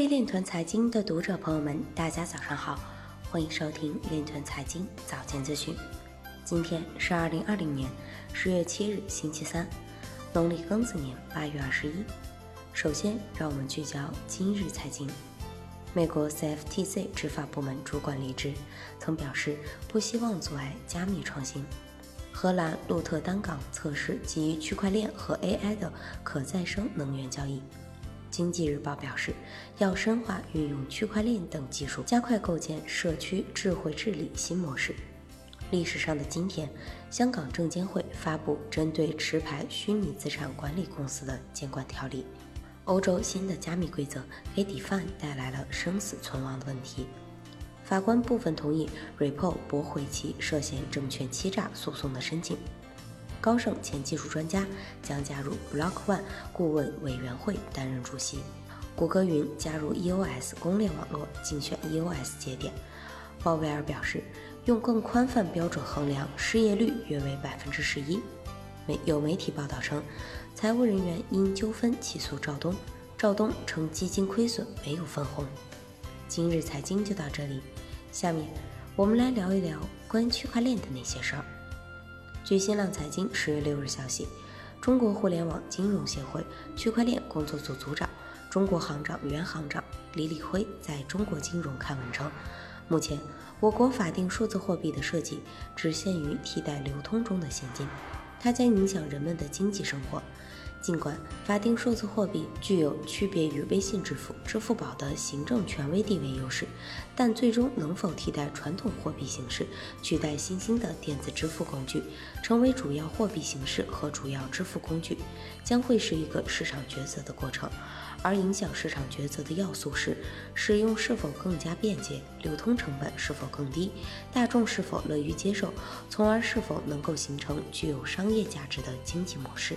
位链团财经的读者朋友们，大家早上好，欢迎收听链团财经早间资讯。今天是二零二零年十月七日，星期三，农历庚子年八月二十一。首先，让我们聚焦今日财经。美国 CFTC 执法部门主管离职，曾表示不希望阻碍加密创新。荷兰鹿特丹港测试基于区块链和 AI 的可再生能源交易。经济日报表示，要深化运用区块链等技术，加快构建社区智慧治理新模式。历史上的今天，香港证监会发布针对持牌虚拟资产管理公司的监管条例。欧洲新的加密规则给 DeFi 带来了生死存亡的问题。法官部分同意 Ripple 驳回其涉嫌证券欺诈诉讼的申请。高盛前技术专家将加入 Block One 顾问委员会担任主席。谷歌云加入 EOS 公链网络竞选 EOS 节点。鲍威尔表示，用更宽泛标准衡量失业率约为百分之十一。媒有媒体报道称。财务人员因纠纷起诉赵东，赵东称基金亏损没有分红。今日财经就到这里，下面我们来聊一聊关于区块链的那些事儿。据新浪财经十月六日消息，中国互联网金融协会区块链工作组组长、中国行长原行长李李辉在中国金融刊文称，目前我国法定数字货币的设计只限于替代流通中的现金。它将影响人们的经济生活。尽管法定数字货币具有区别于微信支付、支付宝的行政权威地位优势，但最终能否替代传统货币形式，取代新兴的电子支付工具，成为主要货币形式和主要支付工具，将会是一个市场抉择的过程。而影响市场抉择的要素是：使用是否更加便捷，流通成本是否更低，大众是否乐于接受，从而是否能够形成具有商业价值的经济模式。